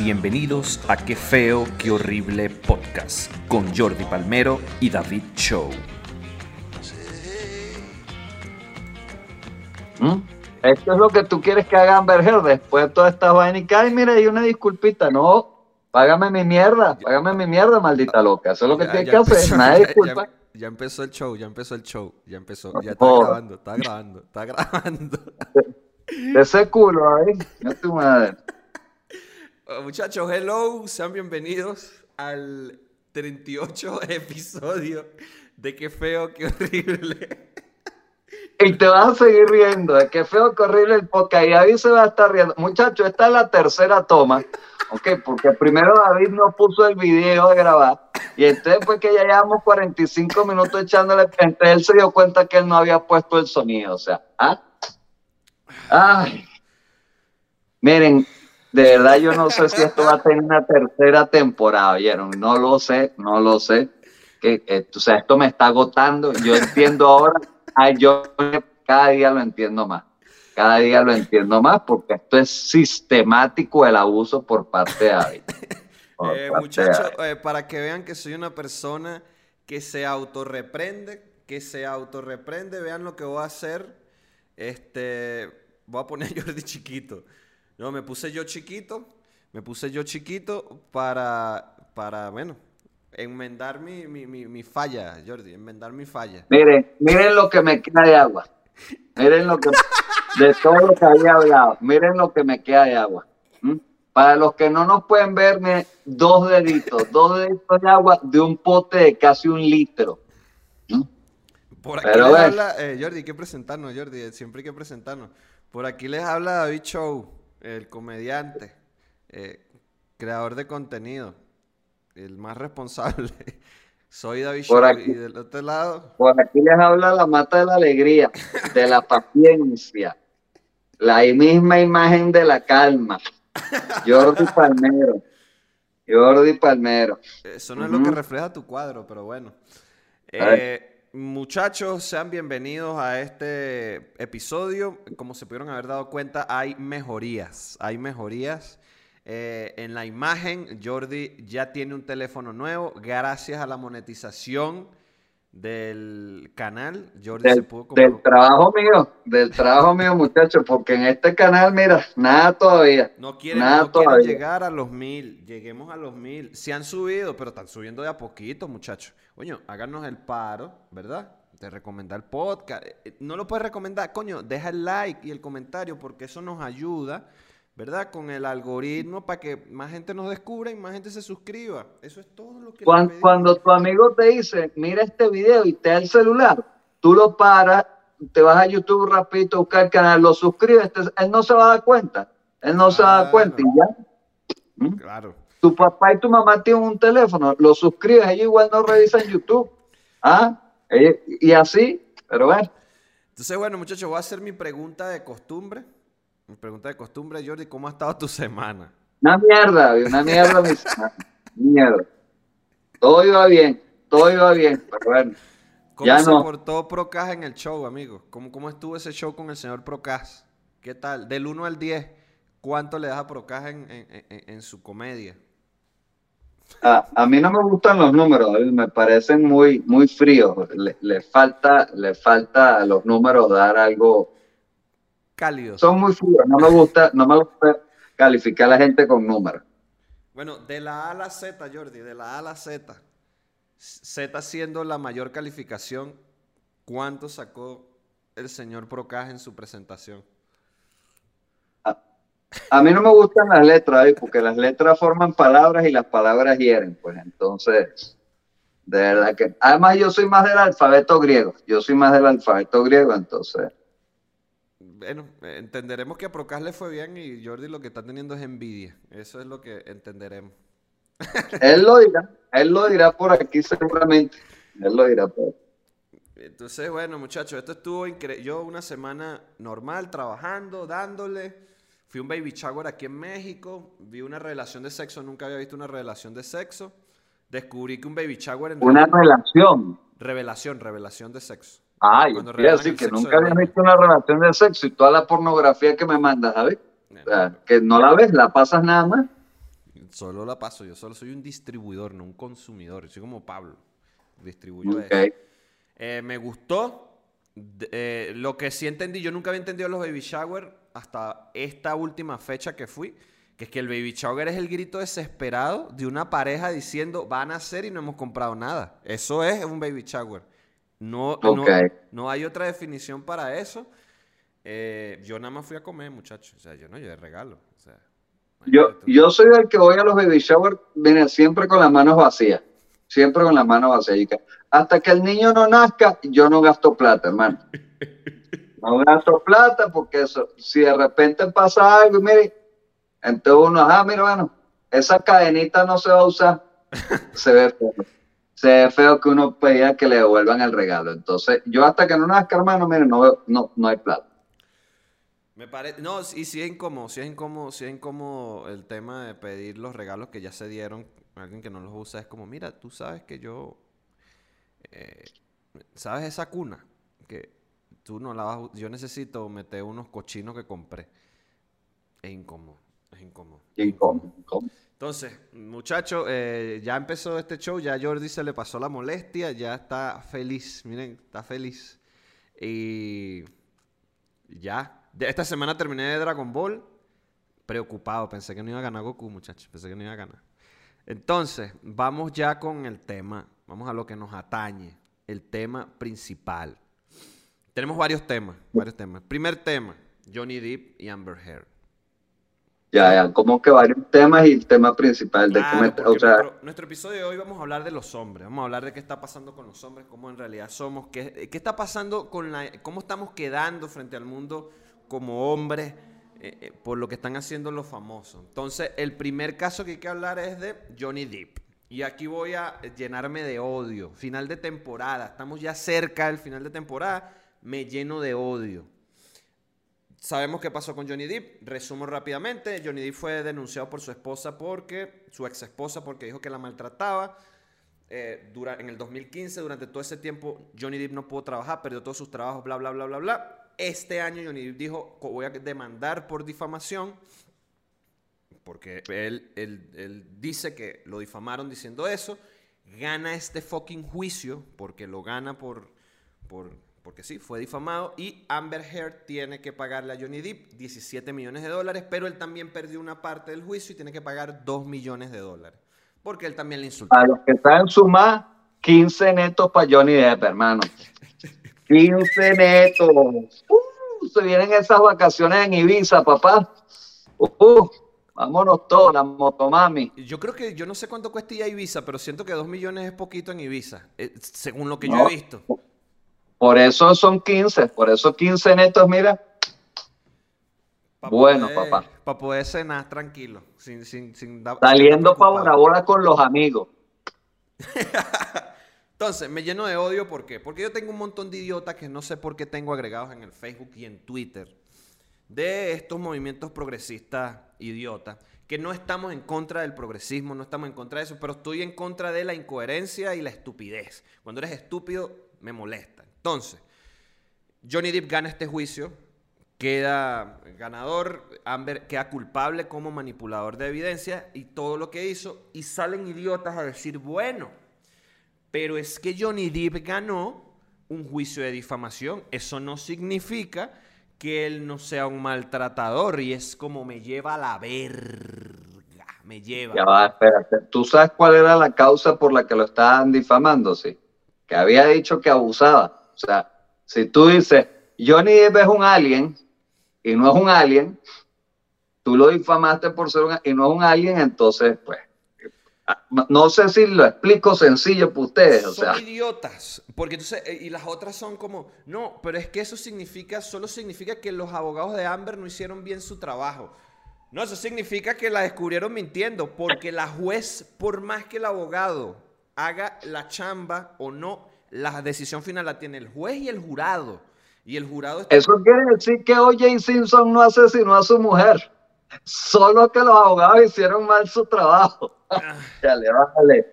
Bienvenidos a Qué feo, qué horrible podcast con Jordi Palmero y David Show. ¿Mm? Esto es lo que tú quieres que hagan Berger después de toda esta vaina y cae, mira, hay una disculpita, no, págame mi mierda, págame mi mierda, maldita loca, eso es lo que Ya- tienes ya que hacer, nada disculpa. Ya, ya empezó el show, ya empezó el show, ya empezó, ya está grabando, está grabando, está grabando. Ese culo ahí, no tu madre. Oh, Muchachos, hello, sean bienvenidos al 38 episodio de Qué feo, qué horrible. Y te vas a seguir riendo, de qué feo que horrible el podcast. Y David se va a estar riendo. Muchachos, esta es la tercera toma, ¿ok? Porque primero David no puso el video de grabar. Y entonces, pues que ya llevamos 45 minutos echándole, entonces él se dio cuenta que él no había puesto el sonido. O sea, ¿ah? Ay. Miren, de verdad yo no sé si esto va a tener una tercera temporada, ¿vieron? No lo sé, no lo sé. Que, eh, o sea, esto me está agotando. Yo entiendo ahora, ay, yo cada día lo entiendo más. Cada día lo entiendo más porque esto es sistemático el abuso por parte de David. Eh, de muchachos, David. eh, para que vean que soy una persona que se autorreprende, que se autorreprende, vean lo que voy a hacer. Este, voy a poner a Jordi chiquito. No, me puse yo chiquito, me puse yo chiquito para, para bueno, enmendar mi, mi, mi, mi falla, Jordi, enmendar mi falla. Miren, miren lo que me queda de agua. Miren lo que de todo lo que había hablado. Miren lo que me queda de agua. ¿Mm? Para los que no nos pueden ver, miren, dos deditos, dos deditos de agua de un pote de casi un litro. ¿Mm? Por aquí Pero les habla, eh, Jordi, hay que presentarnos, Jordi, siempre hay que presentarnos. Por aquí les habla David Show, el comediante, eh, creador de contenido, el más responsable. Soy David Por aquí. y del otro lado, Por aquí les habla la mata de la alegría, de la paciencia, la misma imagen de la calma. Jordi Palmero. Jordi Palmero. eso no es lo que refleja tu cuadro, pero bueno. Eh, muchachos, sean bienvenidos a este episodio. Como se pudieron haber dado cuenta, hay mejorías. Hay mejorías. Eh, en la imagen, Jordi ya tiene un teléfono nuevo. Gracias a la monetización del canal, Jordi se Del, pudo del compro- trabajo mío, del trabajo mío, muchachos, porque en este canal, mira, nada todavía. No quieren, Nada no quieren todavía. llegar a los mil. Lleguemos a los mil. Se han subido, pero están subiendo de a poquito, muchachos. Coño, háganos el paro, ¿verdad? De recomendar el podcast. Eh, eh, No lo puedes recomendar, coño, deja el like y el comentario porque eso nos ayuda, ¿verdad? Con el algoritmo para que más gente nos descubra y más gente se suscriba. Eso es todo lo que. Cuando, tu amigo te dice, mira este video y te da el celular, tú lo paras, te vas a YouTube rapidito a buscar el canal, lo suscribes, te- él no se va a dar cuenta. Él no se va a dar cuenta y ya. ¿Mm? Claro. Tu papá y tu mamá tienen un teléfono, lo suscribes, ellos igual no revisan YouTube. ¿Ah? Ellos- y así, pero bueno. Entonces, bueno, muchachos, voy a hacer mi pregunta de costumbre. Mi pregunta de costumbre, Jordi, ¿cómo ha estado tu semana? Una mierda, una mierda, mi semana. Mierda. Todo iba bien, todo iba bien, pero bueno. ¿Cómo Ya se no. portó Procas en el show, amigo? ¿Cómo, ¿Cómo estuvo ese show con el señor Procas? ¿Qué tal? Del 1 al 10, ¿cuánto le das a Procas en, en- en- en su comedia? A, a mí no me gustan los números, eh, me parecen muy, muy fríos. Le, le falta, le falta a los números dar algo. Cálido. Son muy fríos, no me gusta, no me gusta calificar a la gente con números. Bueno, de la A a la Z, Jordi, de la A a la Z. Z siendo la mayor calificación, ¿cuánto sacó el señor Procas en su presentación? A mí no me gustan las letras, ¿eh? porque las letras forman palabras y las palabras hieren, pues entonces, de verdad que. Además, yo soy más del alfabeto griego, yo soy más del alfabeto griego, entonces. Bueno, entenderemos que a Procas le fue bien y Jordi lo que está teniendo es envidia. Eso es lo que entenderemos. Él lo dirá, él lo dirá por aquí seguramente. Él lo dirá por aquí. Entonces, bueno, muchachos, esto estuvo increíble. Yo una semana normal, trabajando, dándole. Fui un baby shower aquí en México. Vi una relación de sexo. Nunca había visto una relación de sexo. Descubrí que un baby shower en Una relación. Revelación, revelación de sexo. Ah, yo quería decir que nunca niño. visto una relación de sexo y toda la pornografía que me mandas, ¿sabes? O sea, que no la ves, la pasas nada más. Solo la paso, yo solo soy un distribuidor, no un consumidor. Soy como Pablo, distribuyo eso. Eh, me gustó. Eh, lo que sí entendí, yo nunca había entendido los baby shower hasta esta última fecha que fui, que es que el baby shower es el grito desesperado de una pareja diciendo van a hacer y no hemos comprado nada. Eso es un baby shower. No, no, hay otra definición para eso. Eh, yo nada más fui a comer, muchachos. O sea, yo no llevé regalo. O sea, Yo, yo soy el que voy a los baby shower, viene siempre con las manos vacías. Siempre con las manos vacías. Hasta que el niño no nazca, yo no gasto plata, hermano. No gasto plata porque eso, si de repente pasa algo, mire, entonces uno, ah, mira, bueno, esa cadenita no se va a usar. Se ve feo. Se ve feo que uno pedía que le devuelvan el regalo. Entonces, yo hasta que no nazca, hermano, mire, no, no, no hay plata. Me parece. No, y sí es incómodo, sí es incómodo, sí es incómodo el tema de pedir los regalos que ya se dieron a alguien que no los usa. Es como, mira, tú sabes que yo. eh, ¿Sabes esa cuna? Que tú no la vas Yo necesito meter unos cochinos que compré. Es incómodo, es incómodo. es Incómodo, incómodo. Entonces, muchachos, eh, ya empezó este show, ya Jordi se le pasó la molestia, ya está feliz, miren, está feliz. Y ya, esta semana terminé de Dragon Ball, preocupado, pensé que no iba a ganar Goku, muchachos, pensé que no iba a ganar. Entonces, vamos ya con el tema, vamos a lo que nos atañe, el tema principal. Tenemos varios temas, varios temas. Primer tema, Johnny Depp y Amber Heard. Ya, ya, como que varios temas y el tema principal de Claro, o sea, nuestro, nuestro episodio de hoy vamos a hablar de los hombres, vamos a hablar de qué está pasando con los hombres, cómo en realidad somos, qué, qué está pasando con la, cómo estamos quedando frente al mundo como hombres eh, eh, por lo que están haciendo los famosos. Entonces, el primer caso que hay que hablar es de Johnny Depp. Y aquí voy a llenarme de odio. Final de temporada, estamos ya cerca del final de temporada, me lleno de odio. Sabemos qué pasó con Johnny Depp. Resumo rápidamente. Johnny Depp fue denunciado por su esposa porque, su ex esposa, porque dijo que la maltrataba. Eh, en el 2015, durante todo ese tiempo, Johnny Depp no pudo trabajar, perdió todos sus trabajos, bla, bla, bla, bla, bla. Este año Johnny Depp dijo, "Co- voy a demandar por difamación, porque él, él- él dice que lo difamaron diciendo eso. Gana este fucking juicio, porque lo gana por, por, porque sí, fue difamado. Y Amber Heard tiene que pagarle a Johnny Depp 17 millones de dólares, pero él también perdió una parte del juicio y tiene que pagar 2 millones de dólares. Porque él también le insultó. a los que saben sumar, 15 netos para Johnny Depp, hermano. 15 netos. Uh, se vienen esas vacaciones en Ibiza, papá. Uh, vámonos todos, la motomami. Yo creo que, yo no sé cuánto cuesta ir a Ibiza, pero siento que 2 millones es poquito en Ibiza, eh, según lo que yo he visto. Por eso son 15, por eso 15 netos, mira. Pa' Bueno, poder- papá. Para poder cenar tranquilo, sin, sin, sin Saliendo para. Bora Bora con los amigos. Entonces, me lleno de odio, ¿por qué? Porque yo tengo un montón de idiotas que no sé por qué tengo agregados en el Facebook y en Twitter de estos movimientos progresistas idiotas, que no estamos en contra del progresismo, no estamos en contra de eso, pero estoy en contra de la incoherencia y la estupidez. Cuando eres estúpido, me molesta. Entonces, Johnny Depp gana este juicio, queda ganador, Amber queda culpable como manipulador de evidencia y todo lo que hizo, y salen idiotas a decir, bueno, pero es que Johnny Depp ganó un juicio de difamación. Eso no significa que él no sea un maltratador y es como me lleva a la verga. Me lleva. Ya va, espérate. ¿Tú sabes cuál era la causa por la que lo estaban difamando? Sí. Que había dicho que abusaba. O sea, si tú dices, Johnny Depp es un alien y no es un alien, tú lo difamaste por ser un y no es un alien, entonces, pues, ah, no sé si lo explico sencillo para ustedes. O son sea, idiotas. Porque entonces, eh, y las otras son como, no, pero es que eso significa, solo significa que los abogados de Amber no hicieron bien su trabajo. No, eso significa que la descubrieron mintiendo, porque la juez, por más que el abogado haga la chamba o no, la decisión final la tiene el juez y el jurado. Y el jurado está... eso quiere decir que O.J. Simpson no asesinó a su mujer. Solo que los abogados hicieron mal su trabajo. Chale, bájale.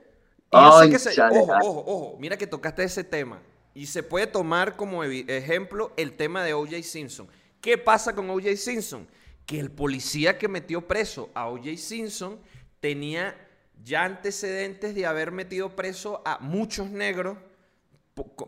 Y yo sé Ay, que se- chale, ojo, ojo, ojo, mira que tocaste ese tema. Y se puede tomar como ejemplo el tema de O.J. Simpson. ¿Qué pasa con O.J. Simpson? Que el policía que metió preso a O.J. Simpson tenía ya antecedentes de haber metido preso a muchos negros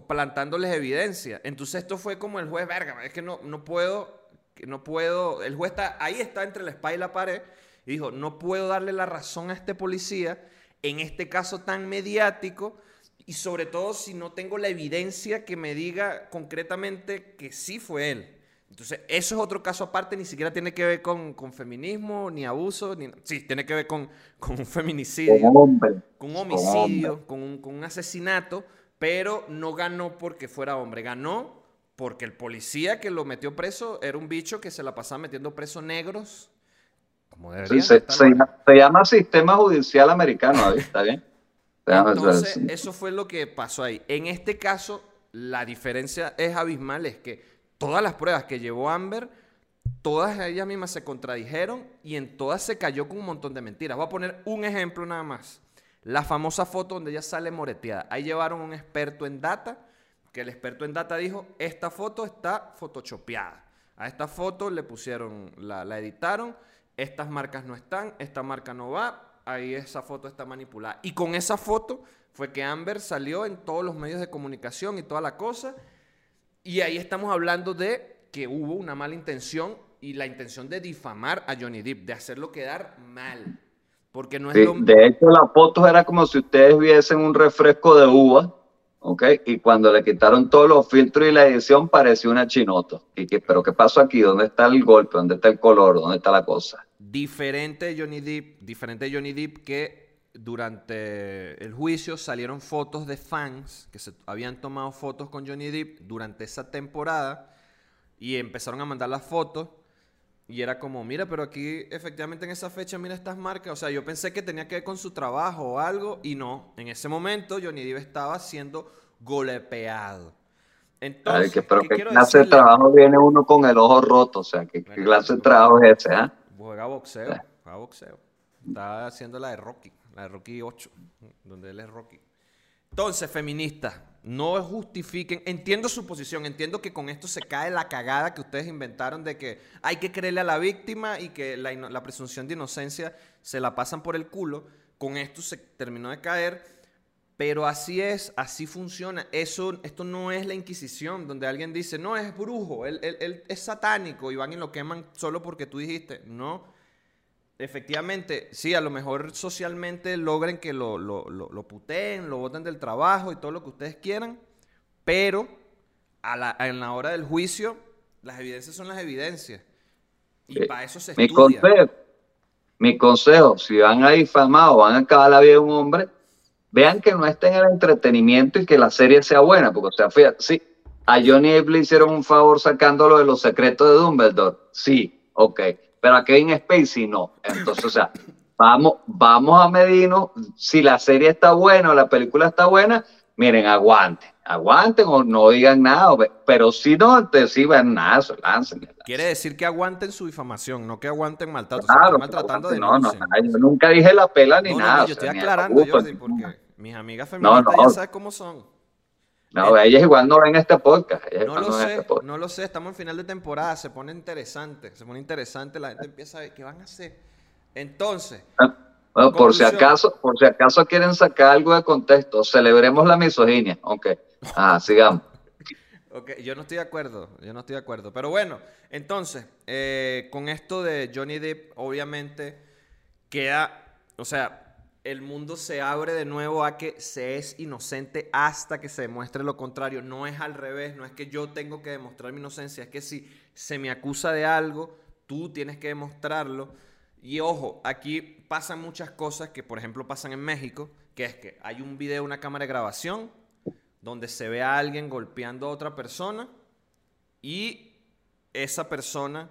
plantándoles evidencia. Entonces esto fue como el juez, verga, es que no, no puedo, no puedo, el juez está, ahí está entre la espalda y la pared, y dijo, no puedo darle la razón a este policía en este caso tan mediático, y sobre todo si no tengo la evidencia que me diga concretamente que sí fue él. Entonces, eso es otro caso aparte, ni siquiera tiene que ver con, feminismo, ni abuso, ni... Sí, tiene que ver con, con un feminicidio, con un homicidio, con un, con un asesinato, pero no ganó porque fuera hombre, ganó porque el policía que lo metió preso era un bicho que se la pasaba metiendo presos negros. Como sí, se, llama sistema judicial americano, ¿está bien? Entonces, eso fue lo que pasó ahí. En este caso, la diferencia es abismal, es que todas las pruebas que llevó Amber, todas ellas mismas se contradijeron y en todas se cayó con un montón de mentiras. Voy a poner un ejemplo nada más. La famosa foto donde ella sale moreteada. Ahí llevaron un experto en data, que el experto en data dijo, esta foto está photoshopeada. A esta foto le pusieron, la, la editaron, estas marcas no están, esta marca no va, ahí esa foto está manipulada. Y con esa foto fue que Amber salió en todos los medios de comunicación y toda la cosa. Y ahí estamos hablando de que hubo una mala intención y la intención de difamar a Johnny Depp, de hacerlo quedar mal. Porque no es lo... De hecho, la foto era como si ustedes viesen un refresco de uva, ¿ok? Y cuando le quitaron todos los filtros y la edición, pareció una chinoto. Y que, ¿Pero qué pasó aquí? ¿Dónde está el golpe? ¿Dónde está el color? ¿Dónde está la cosa? Diferente Johnny Depp, diferente Johnny Depp que durante el juicio salieron fotos de fans que se habían tomado fotos con Johnny Depp durante esa temporada y empezaron a mandar las fotos y era como, mira, pero aquí efectivamente en esa fecha, mira estas marcas. O sea, yo pensé que tenía que ver con su trabajo o algo y no. En ese momento Johnny Depp estaba siendo golpeado. Entonces, ¿qué, pero ¿qué, clase de trabajo viene uno con el ojo roto? O sea, ¿qué, clase de trabajo es ese? ¿eh? Juega boxeo, juega boxeo. Está haciendo la de Rocky, la de Rocky 8, donde él es Rocky. Entonces, feministas, no justifiquen, entiendo su posición, entiendo que con esto se cae la cagada que ustedes inventaron de que hay que creerle a la víctima y que la, presunción de inocencia se la pasan por el culo. Con esto se terminó de caer, pero así es, así funciona. Eso, esto no es la Inquisición, donde alguien dice, no, es brujo, él, él es satánico y van y lo queman solo porque tú dijiste. No, efectivamente, sí, a lo mejor socialmente logren que lo, lo, lo, puteen, lo voten del trabajo y todo lo que ustedes quieran, pero a la, en la hora del juicio, las evidencias son las evidencias. Y para eso se mi estudia. Consejo, mi consejo, si van a difamar o van a acabar la vida de un hombre, vean que no estén en el entretenimiento y que la serie sea buena, porque, o sea, fíjate, sí, a Johnny Depp le hicieron un favor sacándolo de los secretos de Dumbledore, sí, ok, pero a Kevin Spacey no. Entonces, o sea, vamos, vamos a medirnos si la serie está buena o la película está buena, miren, aguanten, aguanten o no digan nada, pero si no, ven nada, lancen. Quiere decir que aguanten su difamación, no que aguanten maltrato. Claro, maltratando de no, no, yo nunca dije la pela ni nada. yo estoy aclarando, Jordi, porque mis amigas feministas ya saben cómo son. No, ellas igual no ven este podcast. No lo sé, este no lo sé, estamos en final de temporada, se pone interesante, se pone interesante, la gente empieza a ver qué van a hacer. Entonces, ah, por si acaso, por si acaso quieren sacar algo de contexto, celebremos la misoginia, ok. Ah, sigamos. ok, yo no estoy de acuerdo, yo no estoy de acuerdo. Pero bueno, entonces, eh, con esto de Johnny Depp, obviamente queda, o sea, el mundo se abre de nuevo a que se es inocente hasta que se demuestre lo contrario. No es al revés, no es que yo tengo que demostrar mi inocencia, es que si se me acusa de algo, tú tienes que demostrarlo. Y ojo, aquí pasan muchas cosas que, por ejemplo, pasan en México, que es que hay un video, una cámara de grabación, donde se ve a alguien golpeando a otra persona y esa persona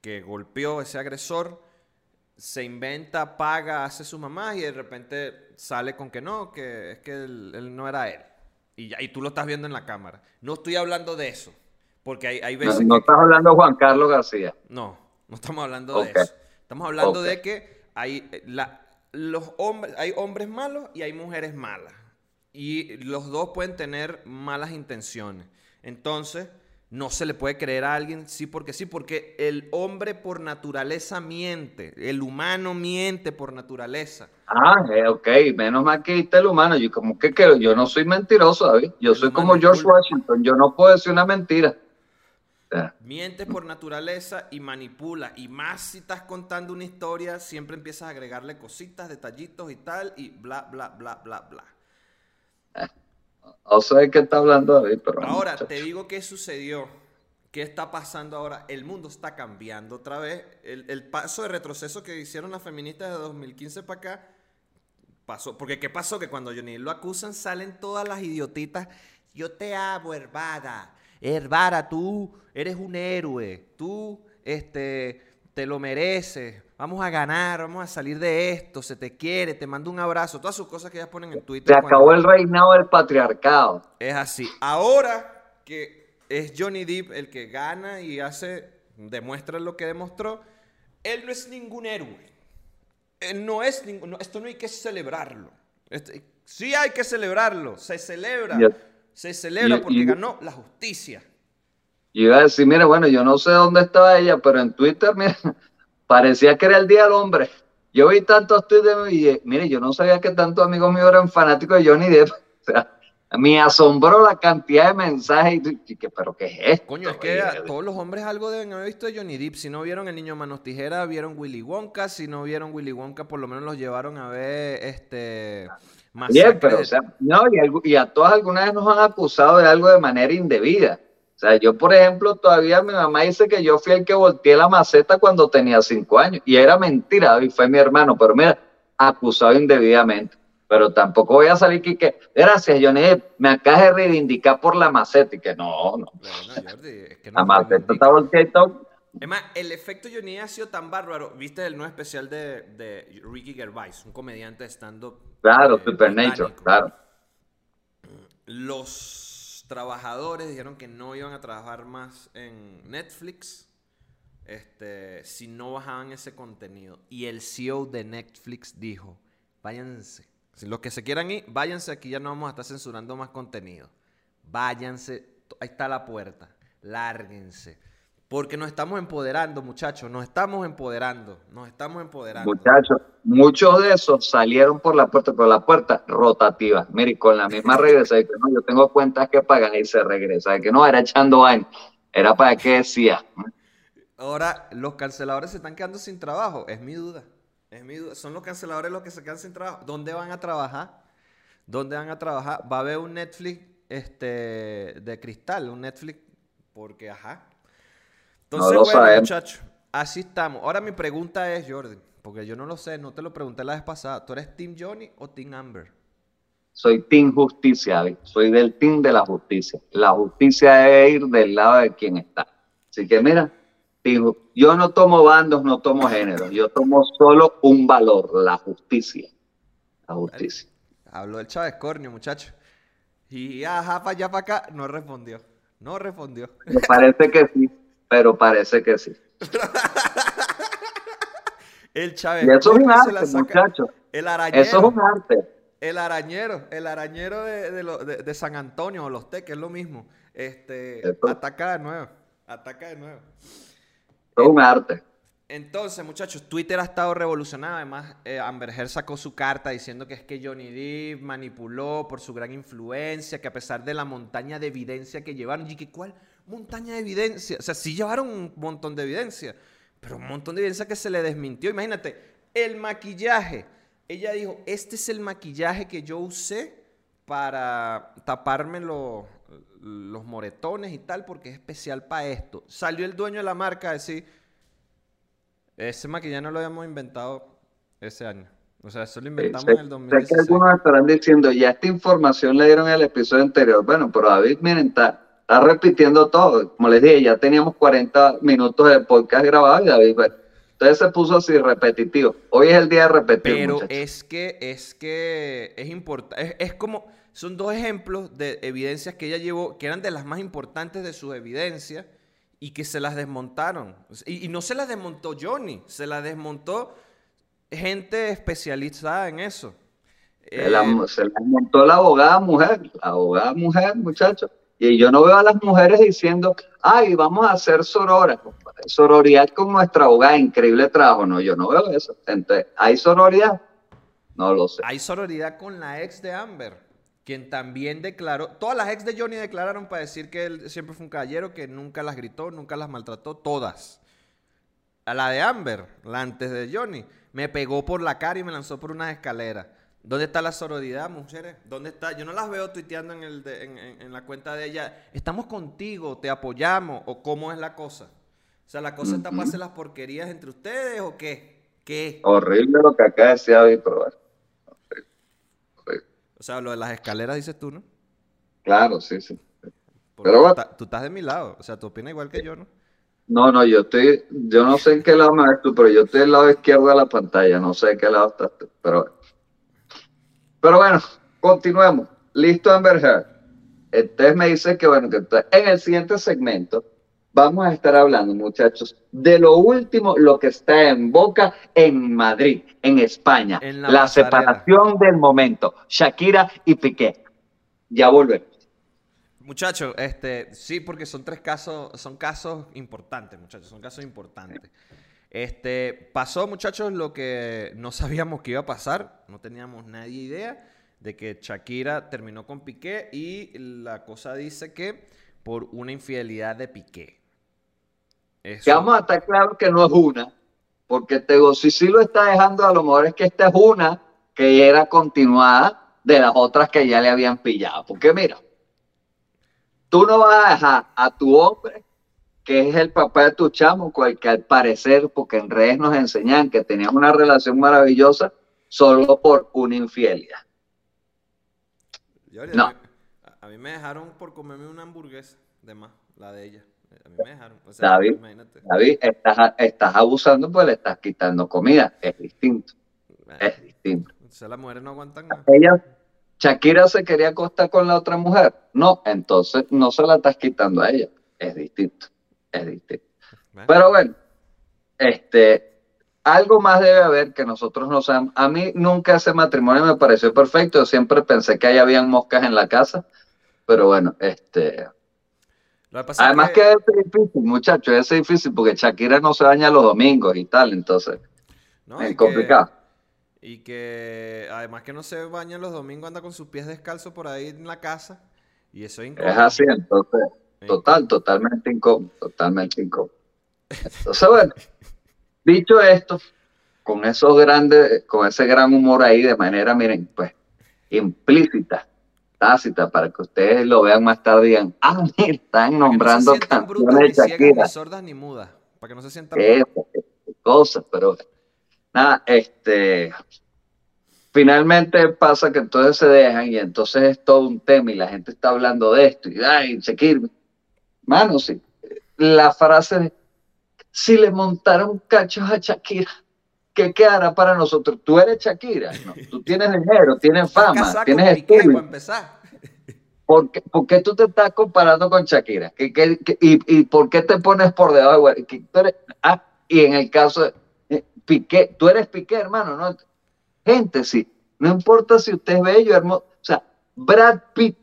que golpeó, ese agresor, se inventa, paga, hace su mamá y de repente sale con que no, que es que él, no era él. Y, y tú lo estás viendo en la cámara. No estoy hablando de eso, porque hay, hay veces... No, estás hablando de Juan Carlos García. No, no estamos hablando de eso. Estamos hablando de que hay, la, los hombres, hay hombres malos y hay mujeres malas. Y los dos pueden tener malas intenciones. Entonces, no se le puede creer a alguien sí porque sí, porque el hombre por naturaleza miente, el humano miente por naturaleza. Ah, eh, ok, menos mal que está el humano. Yo como que, que yo no soy mentiroso, David. Yo soy como George Washington, yo no puedo decir una mentira. Miente por naturaleza y manipula. Y más si estás contando una historia, siempre empiezas a agregarle cositas, detallitos y tal, y bla, bla, bla, bla, bla. No sé de qué está hablando David, pero. Ahora, te digo qué sucedió. ¿Qué está pasando ahora? El mundo está cambiando otra vez. El, paso de retroceso que hicieron las feministas de 2015 para acá pasó. Porque ¿qué pasó? Que cuando Johnny lo acusan salen todas las idiotitas. Yo te amo, Herbara. Herbara, tú eres un héroe. Tú, este, te lo mereces. Vamos a ganar, vamos a salir de esto. Se te quiere, te mando un abrazo. Todas sus cosas que ellas ponen en Twitter. Se acabó el reinado del patriarcado. Es así. Ahora que es Johnny Depp el que gana y hace, demuestra lo que demostró, él no es ningún héroe. Él no es ningún, esto no hay que celebrarlo. Este, sí hay que celebrarlo. Se celebra. Se celebra porque ganó la justicia. Y iba a decir, mira, bueno, yo no sé dónde estaba ella, pero en Twitter, mira, parecía que era el Día del Hombre. Yo vi tantos tweets de mí y mire, yo no sabía que tantos amigos míos eran fanáticos de Johnny Depp. O sea, me asombró la cantidad de mensajes y que, pero ¿qué es esto? Coño, es que todos los hombres algo deben haber visto de Johnny Depp. Si no vieron El Niño Manos Tijera, vieron Willy Wonka. Si no vieron Willy Wonka, por lo menos los llevaron a ver este... Bien, pero o sea, no, y, y a todas algunas nos han acusado de algo de manera indebida. O sea, yo, por ejemplo, todavía mi mamá dice que yo fui el que volteé la maceta cuando tenía cinco años. Y era mentira, y fue mi hermano, pero mira, acusado indebidamente. Pero tampoco voy a salir aquí que, gracias, Johnny, me acabas de reivindicar por la maceta. Y que no, no. es que no la maceta está volteada y todo. Es más, el efecto Johnny ha sido tan bárbaro. ¿Viste el nuevo especial de, de Ricky Gervais, un comediante de stand-up? Claro, eh, Supernatural, claro. Los trabajadores dijeron que no iban a trabajar más en Netflix este, si no bajaban ese contenido. Y el CEO de Netflix dijo, váyanse. Si los que se quieran ir, váyanse aquí, ya no vamos a estar censurando más contenido. Váyanse, ahí está la puerta, lárguense. Porque nos estamos empoderando, muchachos, nos estamos empoderando, nos estamos empoderando. Muchachos, muchos de esos salieron por la puerta, por la puerta rotativa. Mire, con la misma regresa, de que no, yo tengo cuentas que pagan y se regresa, de que no, era echando años, era para qué decía. Ahora, los canceladores se están quedando sin trabajo, es mi duda, es mi duda. Son los canceladores los que se quedan sin trabajo. ¿Dónde van a trabajar? ¿Dónde van a trabajar? Va a haber un Netflix este, de cristal, un Netflix, porque ajá entonces, bueno, muchachos, así estamos. Ahora mi pregunta es, Jordi, porque yo no lo sé, no te lo pregunté la vez pasada. ¿Tú eres Team Johnny o Team Amber? Soy Team Justicia, soy del Team de la Justicia. La justicia debe ir del lado de quien está. Así que mira, yo no tomo bandos, no tomo género, yo tomo solo un valor, la justicia. La justicia. Habló el Chávez Cornio, muchacho. Y ajá, para allá para acá, no respondió. No respondió. Me parece que sí pero parece que sí. el Chávez. Y eso es un arte, muchacho. El arañero. Eso es un arte. El arañero, el arañero de, San Antonio o los Teques, es lo mismo. Este, ataca de nuevo. Ataca de nuevo. Es un arte. Entonces, muchachos, Twitter ha estado revolucionado. Además, eh, Amber Heard sacó su carta diciendo que es que Johnny Depp manipuló por su gran influencia, que a pesar de la montaña de evidencia que llevaron, y que cuál montaña de evidencia. O sea, sí llevaron un montón de evidencia, pero un montón de evidencia que se le desmintió. Imagínate, el maquillaje. Ella dijo, este es el maquillaje que yo usé para taparme los moretones y tal, porque es especial para esto. Salió el dueño de la marca a decir, ese maquillaje no lo habíamos inventado ese año. O sea, eso lo inventamos en el 2016. Sé que algunos estarán diciendo, ya esta información le dieron en el episodio anterior. Bueno, pero David, miren, está está repitiendo todo. Como les dije, ya teníamos 40 minutos de podcast grabado y David, bueno, entonces se puso así repetitivo. Hoy es el día de repetir. Pero es que, es que es importante, es, como, son dos ejemplos de evidencias que ella llevó, que eran de las más importantes de sus evidencias y que se las desmontaron. Y, no se las desmontó Johnny, se las desmontó gente especializada en eso. Se, las desmontó la abogada mujer, la abogada mujer, muchachos. Y yo no veo a las mujeres diciendo, ay, vamos a hacer sorora, sororidad con nuestra abogada, increíble trabajo. No, yo no veo eso. Entonces, ¿hay sororidad? No lo sé. Hay sororidad con la ex de Amber, quien también declaró, todas las ex de Johnny declararon para decir que él siempre fue un caballero, que nunca las gritó, nunca las maltrató, todas. A la de Amber, la antes de Johnny, me pegó por la cara y me lanzó por unas escaleras. ¿Dónde está la sororidad, mujeres? ¿Dónde está? Yo no las veo tuiteando en, el en, la cuenta de ella. Estamos contigo, te apoyamos. ¿O cómo es la cosa? O sea, ¿la cosa está para hacer las porquerías entre ustedes o qué? ¿Qué? Horrible lo que acá decía David, pero O sea, lo de las escaleras dices tú, ¿no? Claro, sí, sí. pero bueno. tú, estás de mi lado. O sea, tú opinas igual que yo, ¿no? No, no, yo estoy, yo no sé en qué lado me ves tú, pero yo estoy del lado izquierdo de la pantalla, no sé en qué lado estás tú, pero pero bueno, continuemos. Listo, Amber Heard. Entonces me dice que bueno, que en el siguiente segmento vamos a estar hablando, muchachos, de lo último, lo que está en boca en Madrid, en España. la, separación del momento. Shakira y Piqué. Ya volvemos. Muchachos, este, sí, porque son tres casos, son casos importantes, muchachos, son casos importantes. Este, pasó, muchachos, lo que no sabíamos que iba a pasar, no teníamos nadie idea de que Shakira terminó con Piqué y la cosa dice que por una infidelidad de Piqué. Que vamos a estar claros que no es una, porque Tego, si sí lo está dejando, a lo mejor es que esta es una que era continuada de las otras que ya le habían pillado. Porque mira, tú no vas a dejar a tu hombre que es el papá de tu chamo, que al parecer, porque en redes nos enseñan que tenían una relación maravillosa solo por una infidelidad. no. A mí me dejaron por comerme una hamburguesa de más, la de ella. A mí me dejaron. David, David estás, estás, abusando pues le estás quitando comida. Es distinto. es distinto. O sea, las mujeres no aguantan nada. Ella, Shakira se quería acostar con la otra mujer. No, entonces no se la estás quitando a ella. Es distinto es distinto. Pero bueno, este, algo más debe haber que nosotros no sabemos. A mí nunca ese matrimonio me pareció perfecto. Yo siempre pensé que ahí habían moscas en la casa. Pero bueno, este. Además que... es difícil, muchachos, es difícil porque Shakira no se baña los domingos y tal, entonces es complicado. y que además que no se baña los domingos, anda con sus pies descalzos por ahí en la casa y eso es Es así, entonces Total, totalmente incómodo, totalmente incómodo. Entonces, bueno, dicho esto, con esos grandes, con ese gran humor ahí de manera, miren, pues, implícita, tácita, para que ustedes lo vean más tarde y digan, ah, están nombrando canciones de Shakira. Ni sordas ni mudas, para que no se sientan cosas, pero nada, este, finalmente pasa que entonces se dejan y entonces es todo un tema y la gente está hablando de esto y ay, Shakira, Mano, sí. La frase de, si le montaron cachos a Shakira, ¿qué quedará para nosotros? Tú eres Shakira, ¿no? tú tienes dinero, tienes fama, tienes estudio. ¿Por qué, ¿Por qué, tú te estás comparando con Shakira? ¿Qué, y, por qué te pones por debajo? De, ah, y en el caso de eh, Piqué, tú eres Piqué, hermano, ¿no? Gente, sí. No importa si usted es bello, hermoso. O sea, Brad Pitt,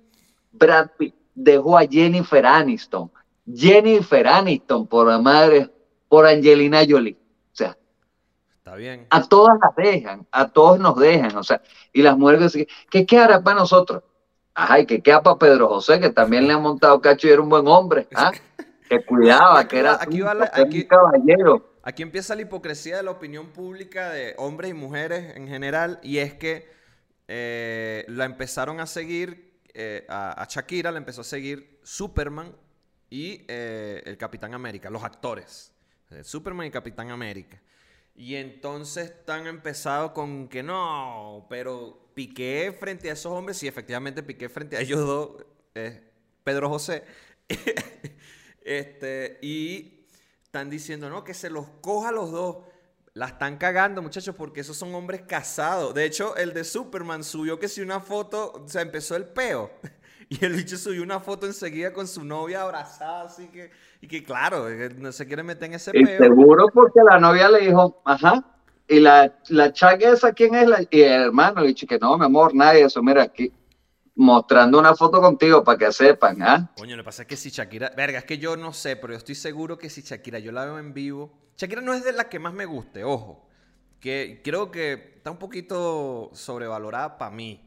Brad Pitt dejó a Jennifer Aniston. Jennifer Aniston, por la madre, por Angelina Jolie. O sea, Está bien. A todas las dejan, a todos nos dejan, o sea, y las mujeres dicen, ¿qué queda para nosotros? Ajá, y que queda para Pedro José, que también le ha montado cacho y era un buen hombre, ¿ah? que cuidaba, que era aquí un caballero. Aquí empieza la hipocresía de la opinión pública de hombres y mujeres en general, y es que eh, la empezaron a seguir eh, a, Shakira le empezó a seguir Superman y eh, el Capitán América, los actores. Eh, Superman y Capitán América. Y entonces están empezado con que no, pero Piqué frente a esos hombres, sí, efectivamente Piqué frente a ellos dos, Pedro José. este, y están diciendo, no, que se los coja los dos. La están cagando, muchachos, porque esos son hombres casados. De hecho, el de Superman subió que si una foto, o empezó el peo. Y el bicho subió una foto enseguida con su novia abrazada, así que, y que claro, no se quiere meter en ese peo. seguro porque la novia le dijo, ajá, y la, la chaga esa, ¿quién es? La, y el hermano le dijo que no, mi amor, nadie, eso, mira aquí. mostrando una foto contigo para que sepan, ¿ah? Coño, lo que pasa es que si Shakira. Verga, es que yo no sé, pero yo estoy seguro que si Shakira yo la veo en vivo. Shakira no es de la que más me guste, ojo. Que creo que está un poquito sobrevalorada para mí.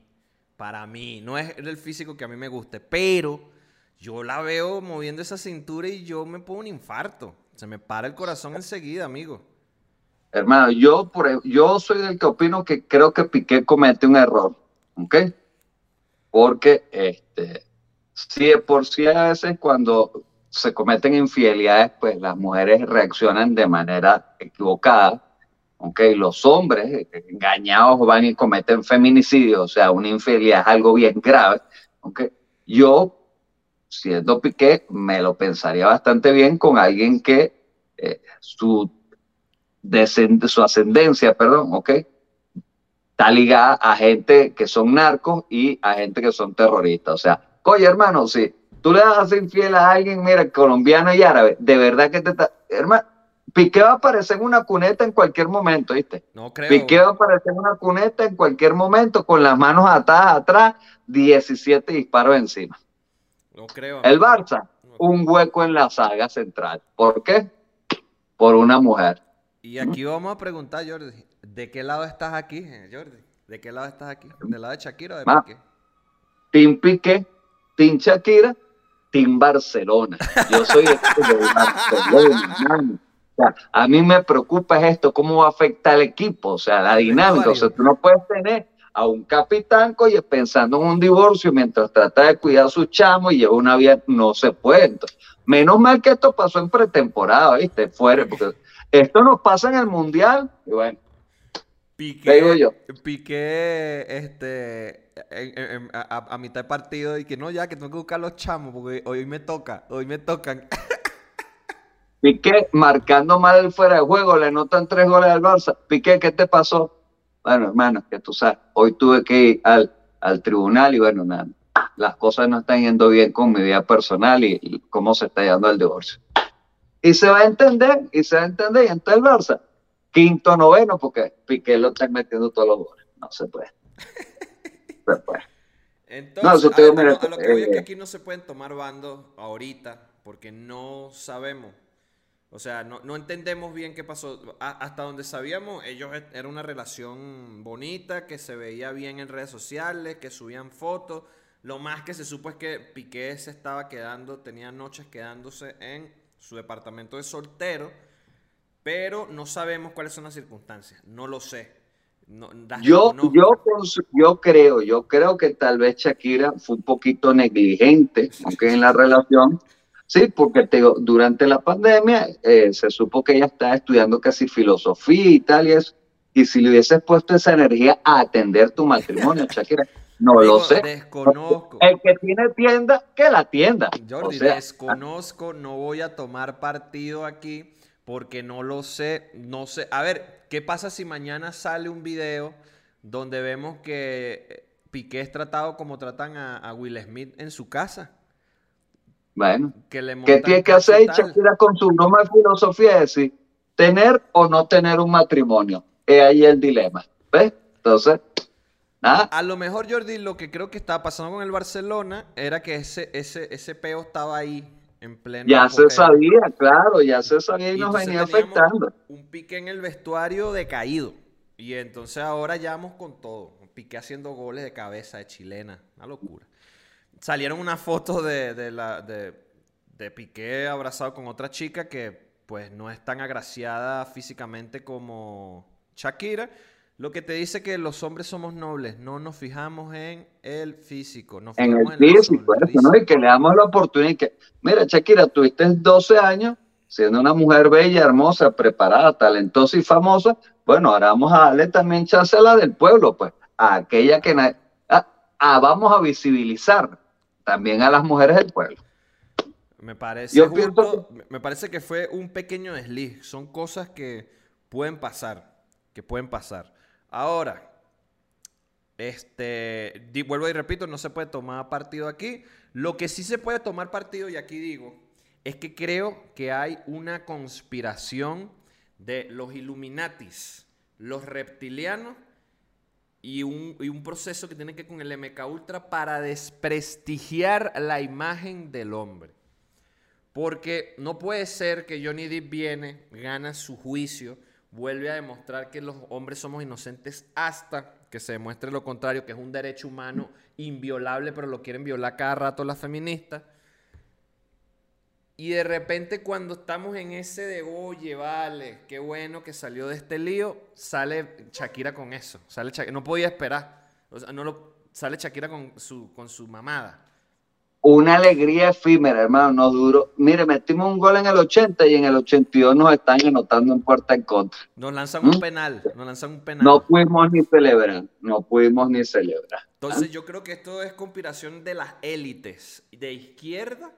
Para mí. No es el físico que a mí me guste. Pero yo la veo moviendo esa cintura y yo me pongo un infarto. Se me para el corazón enseguida, amigo. Hermano, yo, por, yo soy del que opino que creo que Piqué comete un error. ¿Ok? porque este, sí, por sí a veces cuando se cometen infidelidades, pues las mujeres reaccionan de manera equivocada. Okay, los hombres engañados van y cometen feminicidio, o sea, una infidelidad es algo bien grave. Okay. Yo, siendo Piqué, me lo pensaría bastante bien con alguien que eh, su, su ascendencia, perdón, okay, está ligada a gente que son narcos y a gente que son terroristas. O sea, oye, hermano, si tú le das infiel a alguien, mira, colombiano y árabe, de verdad que te está. Hermano, Piqué va a aparecer en una cuneta en cualquier momento, ¿viste? No creo. Piqué va a aparecer en una cuneta en cualquier momento con las manos atadas atrás, 17 disparos encima. No creo. El Barça, un hueco en la saga central. ¿Por qué? Por una mujer. Y aquí vamos a preguntar, Jordi, ¿De qué lado estás aquí, Jordi? ¿De qué lado estás aquí? ¿Del lado de Shakira o de Piqué? Team Piqué, Team Shakira, Team Barcelona. Yo soy de Barcelona, a mí me preocupa esto, cómo va a afectar al equipo, o sea, la dinámica. O sea, tú no puedes tener a un capitán coye, pensando en un divorcio mientras trata de cuidar a su chamo y lleva una vida, no se puede. menos mal que esto pasó en pretemporada, ¿viste? Fuera, porque esto nos pasa en el Mundial y bueno, Piqué, Piqué este, a, mitad de partido y que no, ya que tengo que buscar los chamos porque hoy me toca, hoy me tocan. Piqué marcando mal el fuera de juego, le notan tres goles al Barça. Piqué, ¿qué te pasó? Bueno, hermano, que tú sabes, hoy tuve que ir al, al tribunal y bueno, nada, las cosas no están yendo bien con mi vida personal y, y cómo se está llevando el divorcio. Y se va a entender, y se va a entender, y entonces el Barça quinto, noveno, porque Piqué lo está metiendo todos los goles. No se puede. se puede. Entonces, a, lo que voy es que eh, aquí no se pueden tomar bandos ahorita, porque no sabemos. O sea, no, no entendemos bien qué pasó. hasta donde sabíamos, ellos e, era una relación bonita, que se veía bien en redes sociales, que subían fotos. Lo más que se supo es que Piqué se estaba quedando, tenía noches quedándose en su departamento de soltero pero no sabemos cuáles son las circunstancias, no lo sé. yo, yo, yo creo, yo creo que tal vez Shakira fue un poquito negligente, aunque en la relación, sí, porque te, durante la pandemia eh, se supo que ella estaba estudiando casi filosofía y tal y eso, y si le hubieses puesto esa energía a atender tu matrimonio, Shakira, no lo sé. Desconozco. El que tiene tienda, que la tienda. Jordi, desconozco, no voy a tomar partido aquí porque no lo sé, no sé. A ver, ¿qué pasa si mañana sale un video donde vemos que eh, Piqué es tratado como tratan a, Will Smith en su casa? Bueno, ¿qué tiene que hacer Shakira con su norma de filosofía? Es decir, tener o no tener un matrimonio. Es ahí el dilema. ¿Ves? Entonces, nada. A lo mejor, Jordi, lo que creo que estaba pasando con el Barcelona era que ese, ese, ese peo estaba ahí ya se sabía, claro, ya se sabía y, nos venía afectando. Un pique en el vestuario decaído. Y entonces ahora ya vamos con todo. Un pique haciendo goles de cabeza de chilena. Una locura. Salieron una foto de, la, de, de Piqué abrazado con otra chica que pues no es tan agraciada físicamente como Shakira lo que te dice que los hombres somos nobles, no nos fijamos en el físico. en el físico, eso, ¿no? Y que le damos la oportunidad. Que, mira, Shakira, tuviste 12 años siendo una mujer bella, hermosa, preparada, talentosa y famosa. Bueno, ahora vamos a darle también chance a la del pueblo, pues, a aquella que... A, vamos a visibilizar también a las mujeres del pueblo. Me parece, me parece que fue un pequeño desliz. Son cosas que pueden pasar, que pueden pasar. Ahora, este, vuelvo y repito, no se puede tomar partido aquí. Lo que sí se puede tomar partido, y aquí digo, es que creo que hay una conspiración de los Illuminatis, los reptilianos y un, y un proceso que tiene que ver con el MK Ultra para desprestigiar la imagen del hombre. Porque no puede ser que Johnny Depp viene, gana su juicio, vuelve a demostrar que los hombres somos inocentes hasta que se demuestre lo contrario, que es un derecho humano inviolable, pero lo quieren violar cada rato las feministas. Y de repente cuando estamos en ese de, oye, vale, qué bueno que salió de este lío, sale Shakira con eso. Sale no podía esperar. O sea, no lo, sale Shakira con su, con su mamada. Una alegría efímera, hermano, no duro. Mire, metimos un gol en el 80 y en el 82 nos están anotando en puerta en contra. Nos lanzan un ¿Mm? penal, nos lanzan un penal. No pudimos ni celebrar, no pudimos ni celebrar. Entonces yo creo que esto es conspiración de las élites de izquierda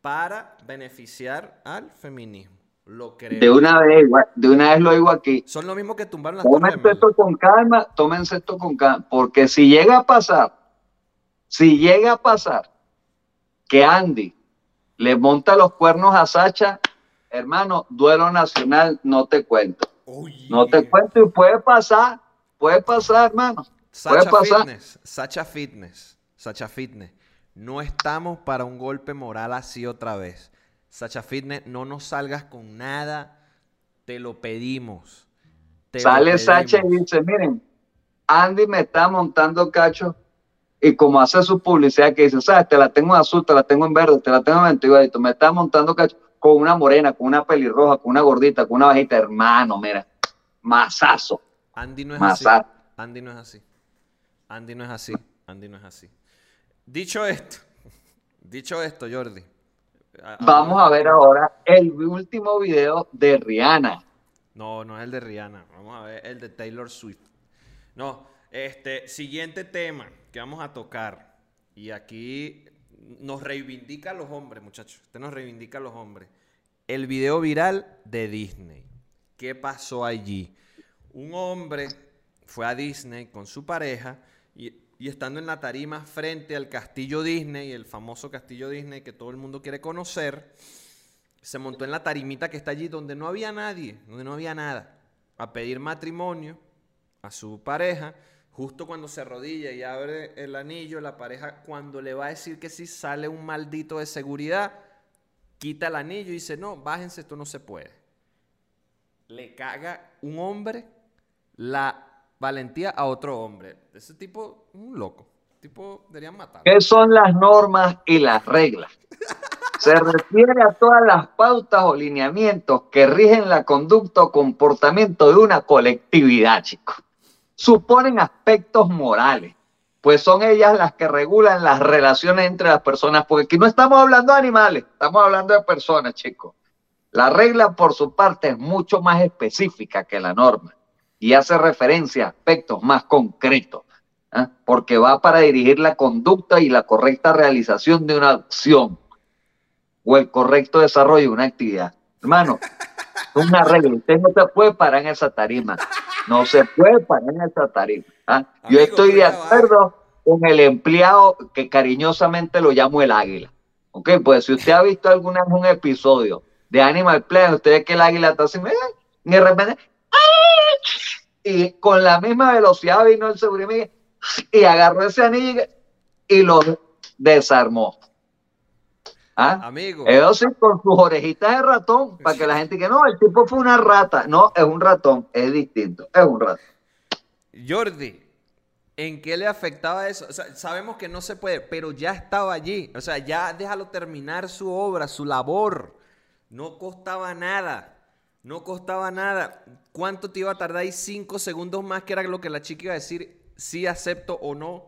para beneficiar al feminismo. Lo creo. De una vez, de una vez lo digo aquí. Son lo mismo que tumbaron las Tómense esto con calma, tómense esto con calma, porque si llega a pasar, si llega a pasar que Andy le monta los cuernos a Sacha, hermano, duelo nacional, no te cuento. No te cuento y puede pasar, puede pasar, hermano. Sacha puede pasar. Fitness, Sacha Fitness, Sacha Fitness. No estamos para un golpe moral así otra vez. Sacha Fitness, no nos salgas con nada. Te lo pedimos. Sale Sacha y dice, miren, Andy me está montando cacho y como hace su publicidad que dice, sabes, te la tengo en azul, te la tengo en verde, te la tengo en ventiguadito, me está montando cacho con una morena, con una pelirroja, con una gordita, con una bajita, hermano, mira, masazo. Andy no es así. Andy no es así. Andy no es así. Andy no es así. Dicho esto, dicho esto, Jordi. Vamos a ver ahora el último video de Rihanna. No, no es el de Rihanna. Vamos a ver el de Taylor Swift. No, este, siguiente tema que vamos a tocar. Y aquí nos reivindica a los hombres, muchachos. Este nos reivindica a los hombres. El video viral de Disney. ¿Qué pasó allí? Un hombre fue a Disney con su pareja y estando en la tarima frente al castillo Disney, el famoso castillo Disney que todo el mundo quiere conocer, se montó en la tarimita que está allí donde no había nadie, donde no había nada, a pedir matrimonio a su pareja. Justo cuando se arrodilla y abre el anillo, la pareja cuando le va a decir que sí sale un maldito de seguridad, quita el anillo y dice, no, bájense, esto no se puede. Le caga un hombre la valentía a otro hombre. Ese tipo, un loco. tipo deberían matar. ¿Qué son las normas y las reglas? Se refiere a todas las pautas o lineamientos que rigen la conducta o comportamiento de una colectividad, chicos. Suponen aspectos morales, pues son ellas las que regulan las relaciones entre las personas, porque aquí no estamos hablando de animales, estamos hablando de personas, chicos. La regla, por su parte, es mucho más específica que la norma y hace referencia a aspectos más concretos, ¿ah? porque va para dirigir la conducta y la correcta realización de una acción o el correcto desarrollo de una actividad. Hermano, una regla, usted no se puede parar en esa tarima, no se puede parar en esa tarima. ¿ah? Yo estoy de acuerdo con el empleado que cariñosamente lo llamo el águila. Ok, pues si usted ha visto alguna vez un episodio de Animal Planet, usted ve que el águila está así, y de repente, y con la misma velocidad vino el seguridad y agarró ese anillo y lo desarmó. ¿Ah? Amigo. Eso sí, con sus orejitas de ratón, para que la gente que no, el tipo fue una rata. No, es un ratón, es distinto, es un ratón. Jordi, ¿en qué le afectaba eso? sabemos que no se puede, pero ya estaba allí. O sea, ya déjalo terminar su obra, su labor. No costaba nada. No costaba nada. ¿Cuánto te iba a tardar ahí? Cinco segundos más, que era lo que la chica iba a decir, si acepto o no.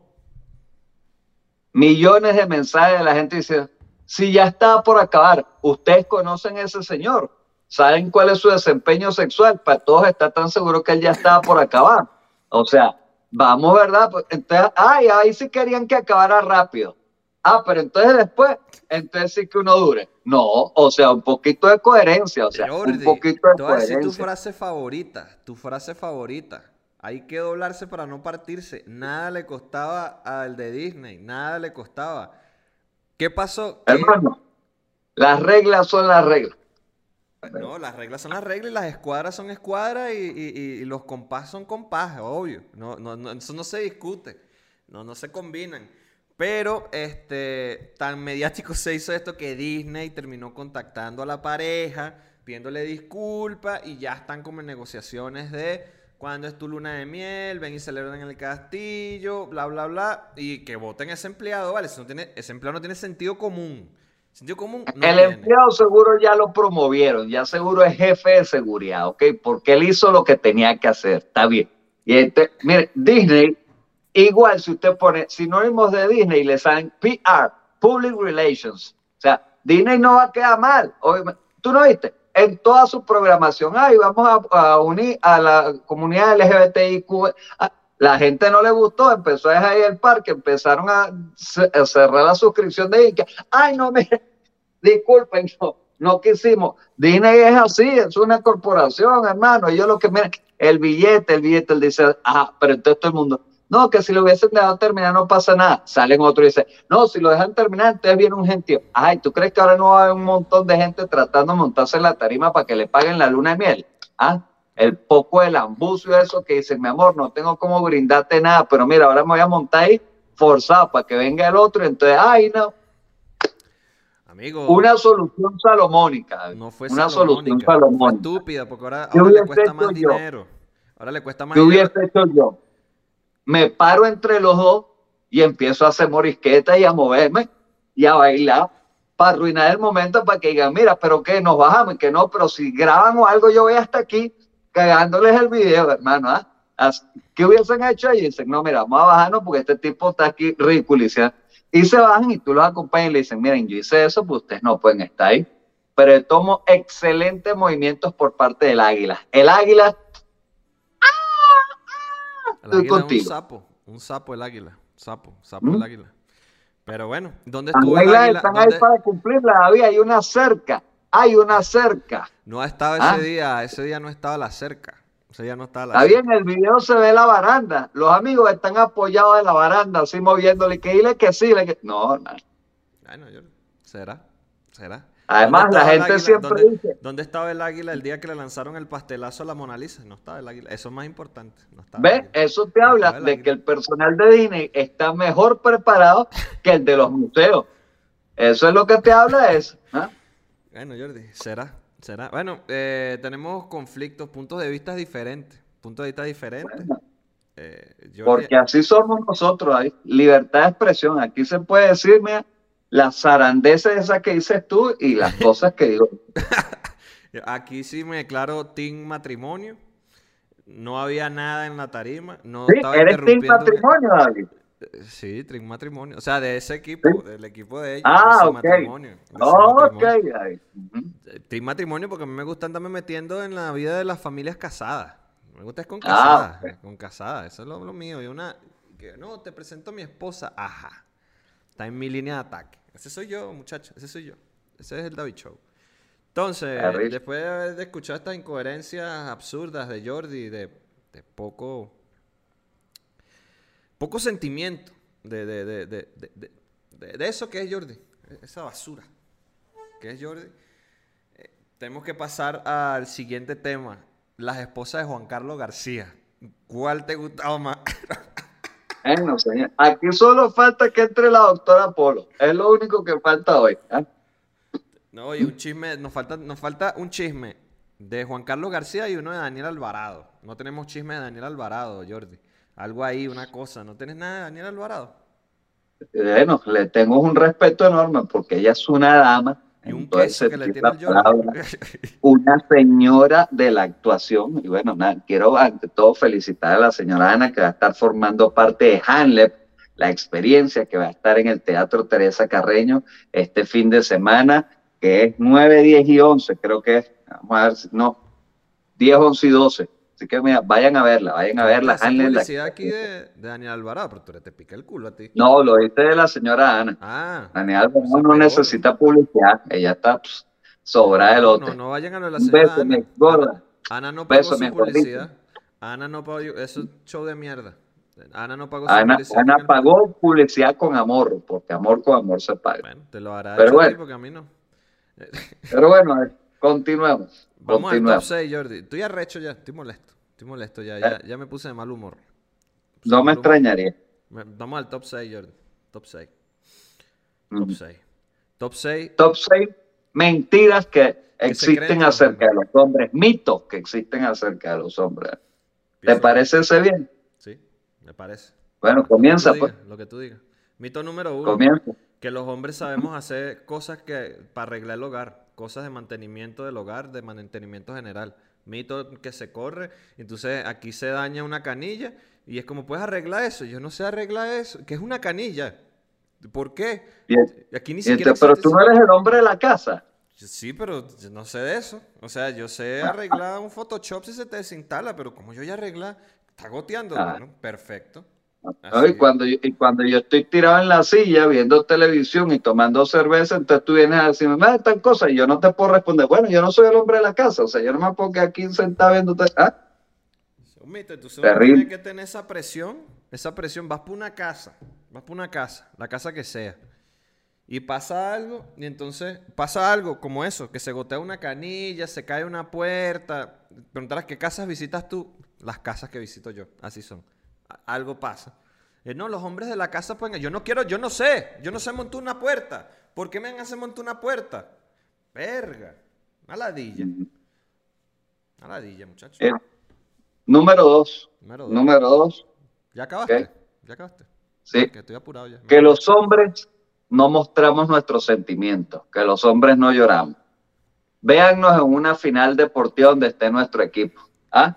Millones de mensajes de la gente dice, si ya está por acabar, ustedes conocen a ese señor, saben cuál es su desempeño sexual, para todos está tan seguro que él ya estaba por acabar. O sea, vamos, ¿verdad? Pues, entonces, ay, ahí sí querían que acabara rápido. Ah, pero entonces después, entonces sí que uno dure. No, o sea, un poquito de coherencia, o sea, un poquito de coherencia. tu frase favorita, tu frase favorita. Hay que doblarse para no partirse. Nada le costaba al de Disney, nada le costaba. ¿Qué pasó? Hermano, las reglas son las reglas. No, las reglas son las reglas y las escuadras son escuadras y, y- y los compás son compás, obvio. No, no, no, eso no se discute. No, no se combinan. Pero este, tan mediático se hizo esto que Disney terminó contactando a la pareja, pidiéndole disculpas y ya están como en negociaciones de cuándo es tu luna de miel, ven y celebran en el castillo, bla, bla, bla, y que voten ese empleado, ¿vale? Eso no tiene, ese empleado no tiene sentido común. Sentido común no el tiene. empleado seguro ya lo promovieron, ya seguro es jefe de seguridad, ¿ok? Porque él hizo lo que tenía que hacer, está bien. Y este, mire, Disney, igual si usted pone sinónimos de Disney, le salen PR, Public Relations. O sea, Disney no va a quedar mal. ¿Tú no viste? En toda su programación, ay, vamos a, unir a la comunidad LGBTIQ. Ah, La gente no le gustó, empezó a dejar ahí el parque, empezaron a, ce- a cerrar la suscripción de Disney. Ay, no, me, disculpen, no, no quisimos. Disney es así, es una corporación, hermano. Ellos lo que miran, el billete, el billete, él dice, ah, pero entonces todo el mundo, no, que si lo hubiesen dejado terminar no pasa nada. Salen otros y dicen, no, si lo dejan terminar, entonces viene un gentío. Ay, ¿tú crees que ahora no va a haber un montón de gente tratando de montarse en la tarima para que le paguen la luna de miel? Ah, el poco del ambucio eso que dicen, mi amor, no tengo cómo brindarte nada, pero mira, ahora me voy a montar ahí forzado para que venga el otro, entonces, ay, no, Amigo, una solución salomónica. no fue una salomónica, solución fue salomónica. estúpida, porque ahora, ¿Qué ahora le cuesta más yo? dinero. Ahora le cuesta más ¿Qué dinero. hubiese hecho yo? Me paro entre los dos y empiezo a hacer morisqueta y a moverme y a bailar para arruinar el momento para que digan, mira, pero que nos bajamos y que no, pero si graban o algo, yo voy hasta aquí cagándoles el video, hermano. ¿ah? ¿Qué hubiesen hecho? Y dicen, no, mira, vamos a bajarnos porque este tipo está aquí ridiculizando. Y se bajan y tú los acompañas y le dicen, miren, yo hice eso, pues ustedes no pueden estar ahí. Pero tomo excelentes movimientos por parte del águila. El águila El es un sapo, un sapo el águila, sapo, sapo ¿Mm? el águila. Pero bueno, ¿dónde estuvo el águila? están ¿Dónde- ahí para cumplirlas, David. Hay una cerca. Hay una cerca. No ha estado Ah. ese día, ese día no estaba la cerca. Ese día no estaba la Está cerca. bien, el video se ve la baranda. Los amigos están apoyados en la baranda, así moviéndole. Que dile que sí. le que- No, no. Bueno, yo- ¿será? ¿Será? Además, ¿Dónde la gente siempre ¿Dónde, dice- dónde estaba el águila el día que le lanzaron el pastelazo a la Mona Lisa? No estaba el águila. Eso es más importante. No ¿Ves? Eso te No habla de águila. que el personal de Disney está mejor preparado que el de los museos. Eso es lo que te habla eso. ¿ah? Bueno, Jordi, será, será. Bueno, eh, tenemos conflictos, puntos de vista diferentes. Puntos de vista diferentes. Bueno, Eh, Jordi- Porque así somos nosotros, libertad de expresión. Aquí se puede decir, mira, las zarandeces esas que dices tú y las cosas que digo. Aquí sí me declaro team matrimonio. No había nada en la tarima. No Sí, estaba eres team matrimonio, David. Eh, Sí, team matrimonio. O sea, de ese equipo, Sí. del equipo de ellos. Ah, ok. matrimonio. Ok, matrimonio. David. Eh, Team matrimonio porque a mí me gusta andarme metiendo en la vida de las familias casadas. Me gusta es con Ah, casadas. Con casadas. Eso es lo, lo mío. Y una. Que, no, te presento a mi esposa. Ajá. Está en mi línea de ataque. Ese soy yo, muchachos. Ese soy yo. Ese es el David Show. Entonces, risa. después de haber escuchado estas incoherencias absurdas de Jordi, de, de poco. poco sentimiento de, de, de, de, de- de- de- de eso que es Jordi, esa basura que es Jordi, eh, tenemos que pasar al siguiente tema, las esposas de Juan Carlos García. ¿Cuál te gustaba más? Bueno, señor. Aquí solo falta que entre la doctora Polo. Es lo único que falta hoy. ¿ah? No, y un chisme, nos falta, nos falta un chisme de Juan Carlos García y uno de Daniel Alvarado. No tenemos chisme de Daniel Alvarado, Jordi. Algo ahí, una cosa. ¿No tienes nada de Daniel Alvarado? Bueno, le tengo un respeto enorme porque ella es una dama. Y un en todo el queso que le tiene palabra, una señora de la actuación. Y bueno, nada, quiero ante todo felicitar a la señora Ana que va a estar formando parte de Hanlep, la experiencia que va a estar en el Teatro Teresa Carreño este fin de semana, que es 9, 10 y 11, creo que es. Vamos a ver no, 10, 11 y 12. Así que mira, vayan a verla, vayan a verla. Hanlep, la- publicidad aquí de, de Daniel Alvarado, pero tú te pica el culo a ti. No, lo dice de la señora Ana. Ah. Daniel Alvarado no pegó. necesita publicidad, ella está pues, sobrada de No, lote. no, no vayan a lo de la señora beso, mi Ana. gorda. Ana, no pagó Beso, su mi gordita. publicidad. Ana no pagó, eso es show de mierda. Ana no pagó su Ana, publicidad. Ana el- pagó publicidad con amor, porque amor con amor se paga. Bueno, te lo hará Pero bueno. porque a mí no. Pero bueno, continuemos. Vamos al top continuemos. 6, Jordi. Estoy arrecho ya, estoy molesto. Estoy molesto ya, ya, ya me puse de mal humor. Puse No me extrañaría. Vamos al top 6, Jordi. Top 6. Top Ujú. 6. Top 6. Top 6 mentiras que existen acerca de los hombres, mitos que existen acerca de los hombres. ¿Te parece ese bien? Sí, me parece. Bueno, Lo comienza pues, digas, Lo que tú digas. Mito número uno. comienza. Que los hombres sabemos hacer cosas que para arreglar el hogar, cosas de mantenimiento del hogar, de mantenimiento general. Mito que se corre, entonces aquí se daña una canilla y es como, ¿puedes arreglar eso? Yo no sé arreglar eso, que es una canilla. ¿Por qué? Y- Aquí ni siquiera entonces, pero tú no eres el hombre de la casa. Sí, pero yo no sé de eso. O sea, yo sé arreglar un Photoshop si se te desinstala, pero como yo ya arregla, está goteando. Ah. Bueno, perfecto. ¿No? Y cuando, yo, y cuando yo estoy tirado en la silla viendo televisión y tomando cerveza, entonces tú vienes a decirme, "Ah, tal cosa, y yo no te puedo responder, bueno, yo no soy el hombre de la casa, o sea, yo no me quedar aquí sentado viendo... te- ¿Ah? Es un mito, entonces uno Terrible. tiene que tener esa presión, esa presión, vas por una casa, vas por una casa, la casa que sea, y pasa algo, y entonces pasa algo como eso, que se gotea una canilla, se cae una puerta, preguntarás qué casas visitas tú, las casas que visito yo, así son, algo pasa. Eh, no, los hombres de la casa pueden, yo no quiero, yo no sé, yo no sé montar una puerta, ¿por qué me hacer montar una puerta? Verga, maladilla, maladilla muchachos. Eh, número dos, Número dos. número dos, ¿Ya acabaste? ¿Ya acabaste? sí, Que estoy apurado ya. que los hombres no mostramos nuestros sentimientos, que los hombres no lloramos. Véannos en una final deportiva donde esté nuestro equipo. ¿ah?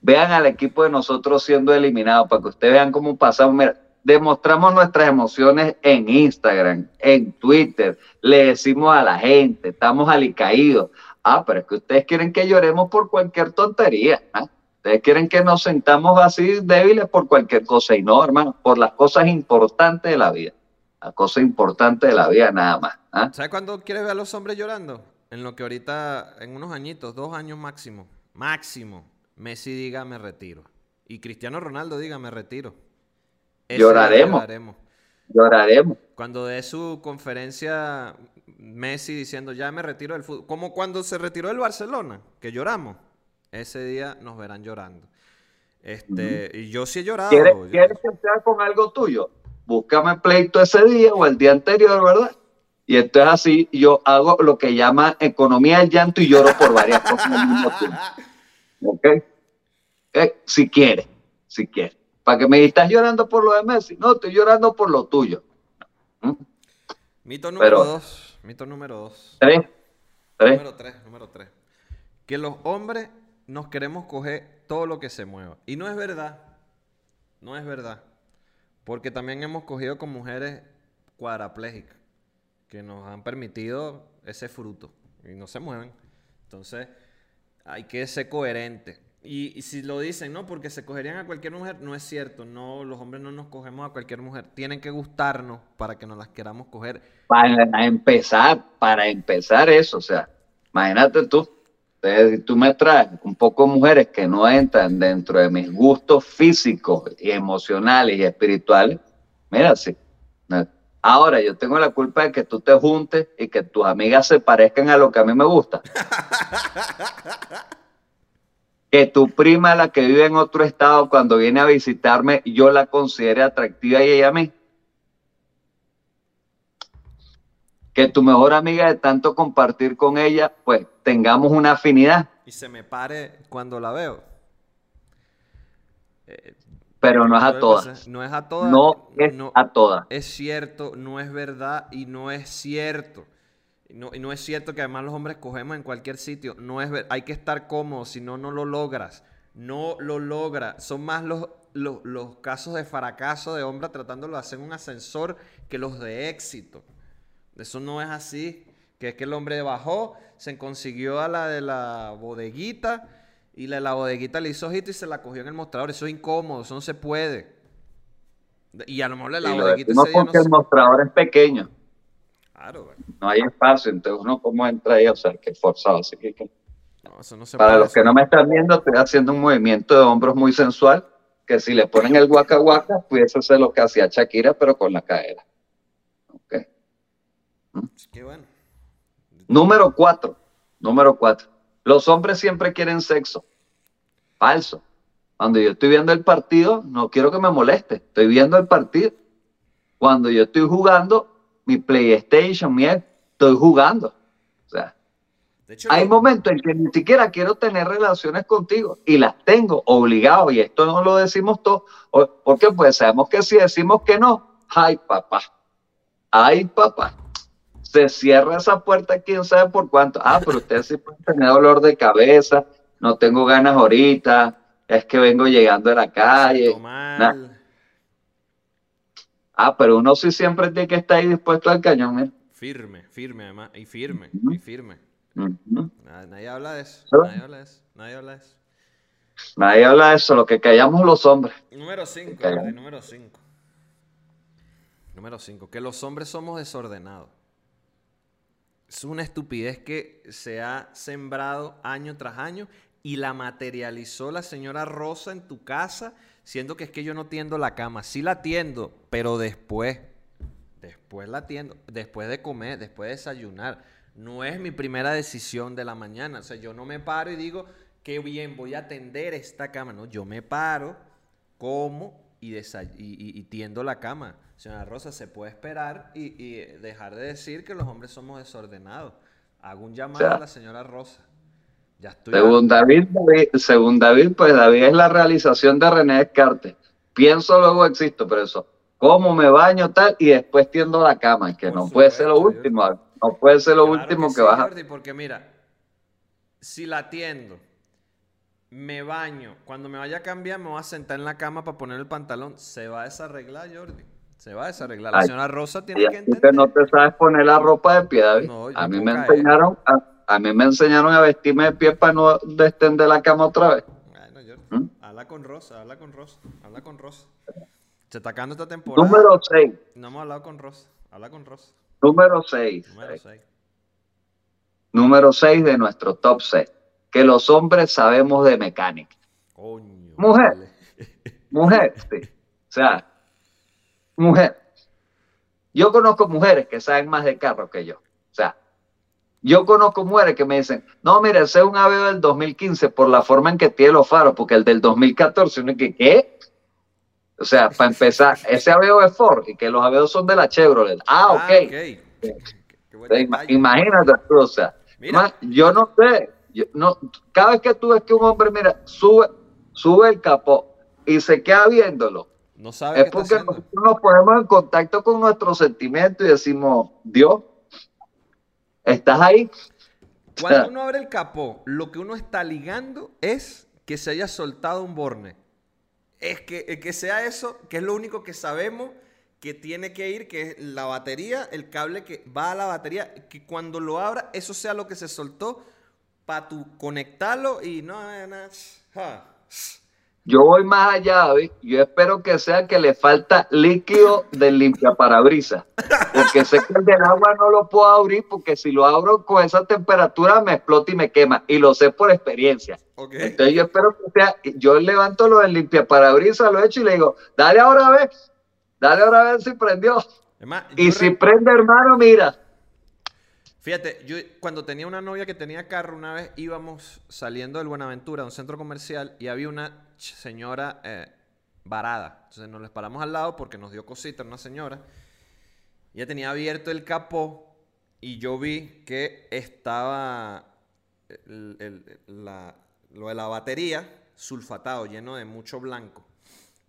Vean al equipo de nosotros siendo eliminado para que ustedes vean cómo pasamos. Mira, demostramos nuestras emociones en Instagram, en Twitter, le decimos a la gente, estamos alicaídos. Ah, pero es que ustedes quieren que lloremos por cualquier tontería. ¿ah? Ustedes quieren que nos sentamos así débiles por cualquier cosa. Y no, hermano, por las cosas importantes de la vida. Las cosas importantes de la vida nada más. ¿ah? ¿Sabes cuándo quieres ver a los hombres llorando? En lo que ahorita, en unos añitos, dos años máximo, máximo, Messi diga me retiro. Y Cristiano Ronaldo diga me retiro. Ese Lloraremos. lloraremos. Lloraremos. Cuando dé su conferencia Messi diciendo ya me retiro del fútbol, como cuando se retiró del Barcelona, que lloramos, ese día nos verán llorando. Este, y yo sí he llorado. ¿Quieres, yo- ¿Quieres que sea con algo tuyo? Búscame pleito ese día o el día anterior, ¿verdad? Y entonces así yo hago lo que llama economía del llanto y lloro por varias cosas al mismo tiempo. ¿Ok? Eh, si quieres, si quieres. Para que me ¿estás llorando por lo de Messi? No, estoy llorando por lo tuyo. ¿Mm? Mito número Pero- dos. Mito número dos. ¿Tres? ¿Tres? Número tres, número tres. Que los hombres nos queremos coger todo lo que se mueva. Y no es verdad. No es verdad. Porque también hemos cogido con mujeres cuadraplégicas que nos han permitido ese fruto y no se mueven. Entonces, hay que ser coherente. Y, si lo dicen, no, porque se cogerían a cualquier mujer, no es cierto. No, los hombres no nos cogemos a cualquier mujer. Tienen que gustarnos para que nos las queramos coger. Para empezar, para empezar eso, o sea, imagínate tú, eh, tú me traes un poco de mujeres que no entran dentro de mis gustos físicos y emocionales y espirituales, mira, sí. Ahora yo tengo la culpa de que tú te juntes y que tus amigas se parezcan a lo que a mí me gusta. que tu prima, la que vive en otro estado, cuando viene a visitarme, yo la considere atractiva y ella a mí. que tu mejor amiga de tanto compartir con ella, pues tengamos una afinidad, Y se me pare cuando la veo. Eh, pero no es ¿sabes a todas. No es a todas. No es no- a todas. es cierto, no es verdad y no es cierto. Y no, y no es cierto que además los hombres cogemos en cualquier sitio. No es hay que estar cómodo, si no, no lo logras. No lo logra. Son más los, los, los casos de fracaso de hombre tratándolo de hacer un ascensor que los de éxito. Eso no es así. Que es que el hombre bajó, se consiguió a la de la bodeguita y la la bodeguita le hizo ojito y se la cogió en el mostrador. Eso es incómodo, eso no se puede. Y a lo mejor la la lo bodeguita decimos ese día no porque el mostrador es pequeño, Claro, güey. no hay espacio, entonces uno cómo entra ahí, o sea, que forzado. Así que, que- No, eso no se para puede los que no me están viendo, estoy haciendo un movimiento de hombros muy sensual, que si le ponen el guaca guaca, pudiese ser lo que hacía Shakira, pero con la cadera. Ok. Qué bueno. Número cuatro. Número cuatro. Los hombres siempre quieren sexo. Falso. Cuando yo estoy viendo el partido, no quiero que me moleste. Estoy viendo el partido. Cuando yo estoy jugando, mi PlayStation, mi estoy jugando. O sea, hay momentos en que ni siquiera quiero tener relaciones contigo y las tengo obligado. Y esto no lo decimos todos. Porque pues sabemos que si decimos que no, ay papá, ay papá, se cierra esa puerta quién sabe por cuánto. Ah, pero usted sí puede tener dolor de cabeza, no tengo ganas ahorita, es que vengo llegando a la calle. Ah, pero uno sí siempre tiene que estar ahí dispuesto al cañón, Firme, firme además, y firme, y firme. nadie, habla de eso, nadie habla de eso, nadie habla de eso. Nadie habla de eso, lo que callamos los hombres. Número 5, número 5. Número 5, que los hombres somos desordenados. Es una estupidez que se ha sembrado año tras año y la materializó la señora Rosa en tu casa, siendo que es que yo no tiendo la cama. Sí la tiendo, pero después, después la tiendo, después de comer, después de desayunar. No es mi primera decisión de la mañana. O sea, yo no me paro y digo, qué bien, voy a tender esta cama. No, yo me paro, como y, y, tiendo la cama. Señora Rosa, se puede esperar y, dejar de decir que los hombres somos desordenados. Hago un llamado a la señora Rosa según David, según David, pues David es la realización de René Descartes. Pienso, luego existo, pero eso, cómo me baño tal y después tiendo la cama, que no puede ser lo último, no puede ser lo último que, vas a... porque mira, si la tiendo, me baño, cuando me vaya a cambiar me voy a sentar en la cama para poner el pantalón, se va a desarreglar, Jordi. Se va a desarreglar. La señora Rosa tiene que entender. no te sabes poner la ropa de pie, David. a mí me enseñaron... A a mí me enseñaron a vestirme de pie para no descender la cama otra vez. Bueno, yo, ¿Mm? habla con Rosa, habla con Rosa, habla con Rosa. Se está acabando esta temporada. Número 6. No hemos hablado con Rosa. Habla con Rosa. Número 6. Número 6. Número 6 de nuestro top 6. Que los hombres sabemos de mecánica. Coño. Mujer. Mujer, sí. O sea, mujer. Yo conozco mujeres que saben más de carro que yo. O sea, yo conozco mujeres que me dicen, no, mire, ese es un Aveo del 2015 por la forma en que tiene los faros, porque el del 2014, uno que, ¿qué? O sea, para empezar, ese Aveo es Ford y que los Aveos son de la Chevrolet. Ah, ok. Ah, imagínate o sea, yo no sé, no, cada vez que tú ves que un hombre, mira, sube, sube el capó y se queda viéndolo, no sabe es porque nosotros nos ponemos en contacto con nuestros sentimientos y decimos, Dios, ¿Estás ahí? Cuando uno abre el capó, lo que uno está ligando es que se haya soltado un borne. Es que, que sea eso, que es lo único que sabemos que tiene que ir, que es la batería, el cable que va a la batería, que cuando lo abra, eso sea lo que se soltó para tu conectarlo y no, no, yo voy más allá, David. Yo espero que sea que le falta líquido del limpiaparabrisas. Porque sé que el del agua no lo puedo abrir porque si lo abro con esa temperatura me explota y me quema. Y lo sé por experiencia. Entonces yo espero que sea, yo levanto lo del limpiaparabrisas, lo echo y le digo, dale ahora a ver, dale ahora a ver si prendió. y si prende, hermano, mira, Fíjate, yo cuando tenía una novia que tenía carro, una vez íbamos saliendo del Buenaventura, a un centro comercial, y había una señora eh, varada. Entonces nos les paramos al lado porque nos dio cosita una señora. Ella tenía abierto el capó y yo vi que estaba lo de la batería sulfatado, lleno de mucho blanco.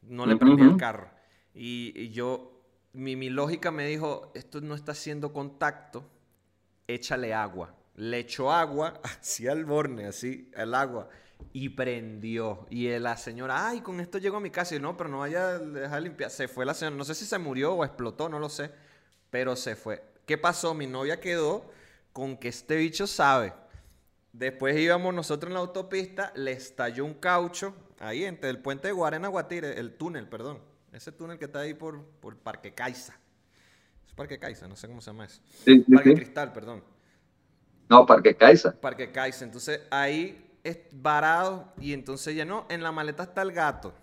No le prendí el carro. Y, yo, mi, mi lógica me dijo, esto no está haciendo contacto, échale agua. Le echó agua hacia el borne, así, el agua y prendió. Y la señora, ay, con esto llego a mi casa. Y no, pero no vaya a dejar limpiar. Se fue la señora. No sé si se murió o explotó, no lo sé. Pero se fue. ¿Qué pasó? Mi novia quedó con que este bicho sabe. Después íbamos nosotros en la autopista, le estalló un caucho ahí entre el puente de Guarena Guatire, el túnel, perdón. Ese túnel que está ahí por, por Parque Caiza. Parque Caiza, no sé cómo se llama eso. Parque Cristal, perdón. No, Parque Caiza. Parque Caiza. Entonces ahí es varado y entonces ya no, en la maleta está el gato.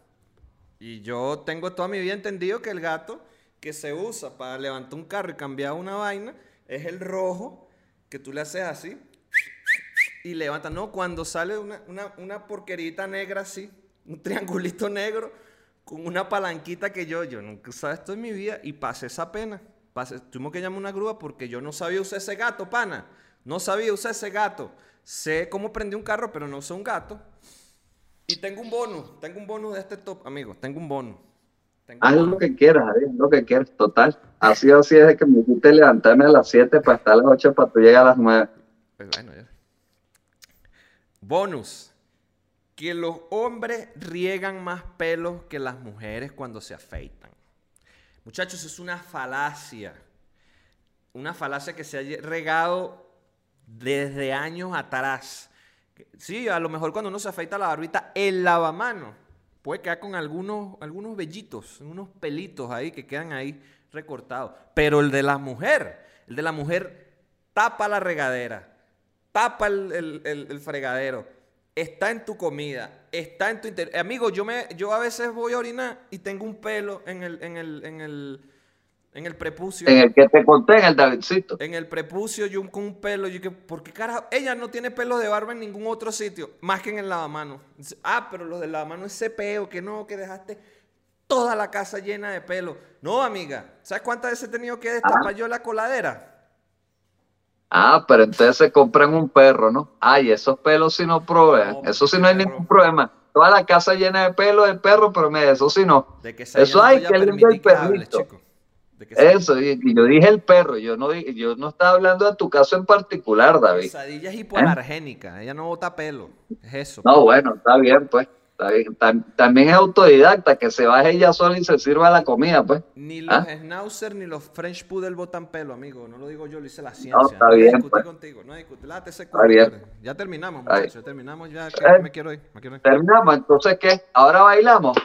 Y yo tengo toda mi vida entendido que el gato que se usa para levantar un carro y cambiar una vaina es el rojo que tú le haces así y levanta. No, cuando sale una, una, una porquerita negra así, un triangulito negro, con una palanquita que yo, yo nunca usaba esto en mi vida y pasé esa pena. Pasé, tuvimos que llamar una grúa porque yo no sabía usar ese gato, pana. No sabía usar ese gato. Sé cómo prendí un carro, pero no usé un gato. Y tengo un bonus, tengo un bonus de este top, amigo, tengo un. Tengo un Haz lo que quieras, David, lo que quieras, total. Así o así es de que me hiciste levantarme a las 7 para estar a las 8 para tú llegar a las 9. Pues bueno, ya. Bonus. Que los hombres riegan más pelos que las mujeres cuando se afeitan. Muchachos, es una falacia. Una falacia que se ha regado desde años atrás. Sí, a lo mejor cuando uno se afeita la barbita, el lavamano puede quedar con algunos, algunos vellitos, unos pelitos ahí que quedan ahí recortados. Pero el de la mujer, el de la mujer tapa la regadera, tapa el, el- el- el fregadero, está en tu comida, está en tu interior. Amigo, yo, me, yo a veces voy a orinar y tengo un pelo en el, en el, en el, en el prepucio. En el que te conté, en el Davidcito. En el prepucio, yo con un pelo, yo que, ¿por qué carajo? Ella no tiene pelo de barba en ningún otro sitio, más que en el lavamano. Ah, pero los del lavamano ese peo, que no, que dejaste toda la casa llena de pelo. No, amiga, ¿sabes cuántas veces he tenido que destapar yo la coladera? Ah, pero entonces se compran un perro, ¿no? Ay, esos pelos sí no proveen. No, eso sí no hay perro. ningún problema. Toda la casa llena de pelo del perro, pero eso sí no. De que Eso hay que lindo el perrito. De que Eso, y, y yo dije el perro, yo no, yo no estaba hablando de tu caso en particular, David. Quesadilla es hipoalergénica, ella no bota pelo. Es eso. No, bueno, está bien, pues. Está también es autodidacta, que se baje ella sola y se sirva la comida, pues. Ni los ¿Ah? Schnauzer ni los French Poodle botan pelo, amigo. No lo digo yo, lo dice la ciencia. No, está voy a bien, discutir pues. contigo, no discutir. Late ese Está culo, bien. brother. Ya terminamos, Está muchachos. Ya terminamos, ya que Eh. me quiero ir. Me quiero ir. Terminamos, entonces, ¿qué? ¿Ahora bailamos?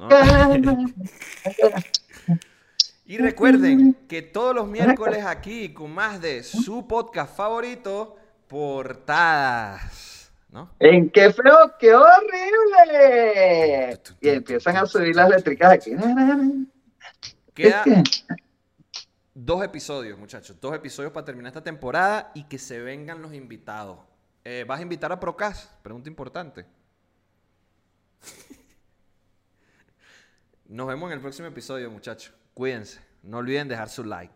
¿no? Y recuerden que todos los miércoles aquí con más de su podcast favorito, Portadas. ¿No? ¡En qué feo, qué horrible! Y empiezan a subir las letricas aquí. Queda dos episodios, muchachos. Dos episodios para terminar esta temporada y que se vengan los invitados. Eh, ¿Vas a invitar a Procas? Pregunta importante. Nos vemos en el próximo episodio, muchachos. Cuídense. No olviden dejar su like.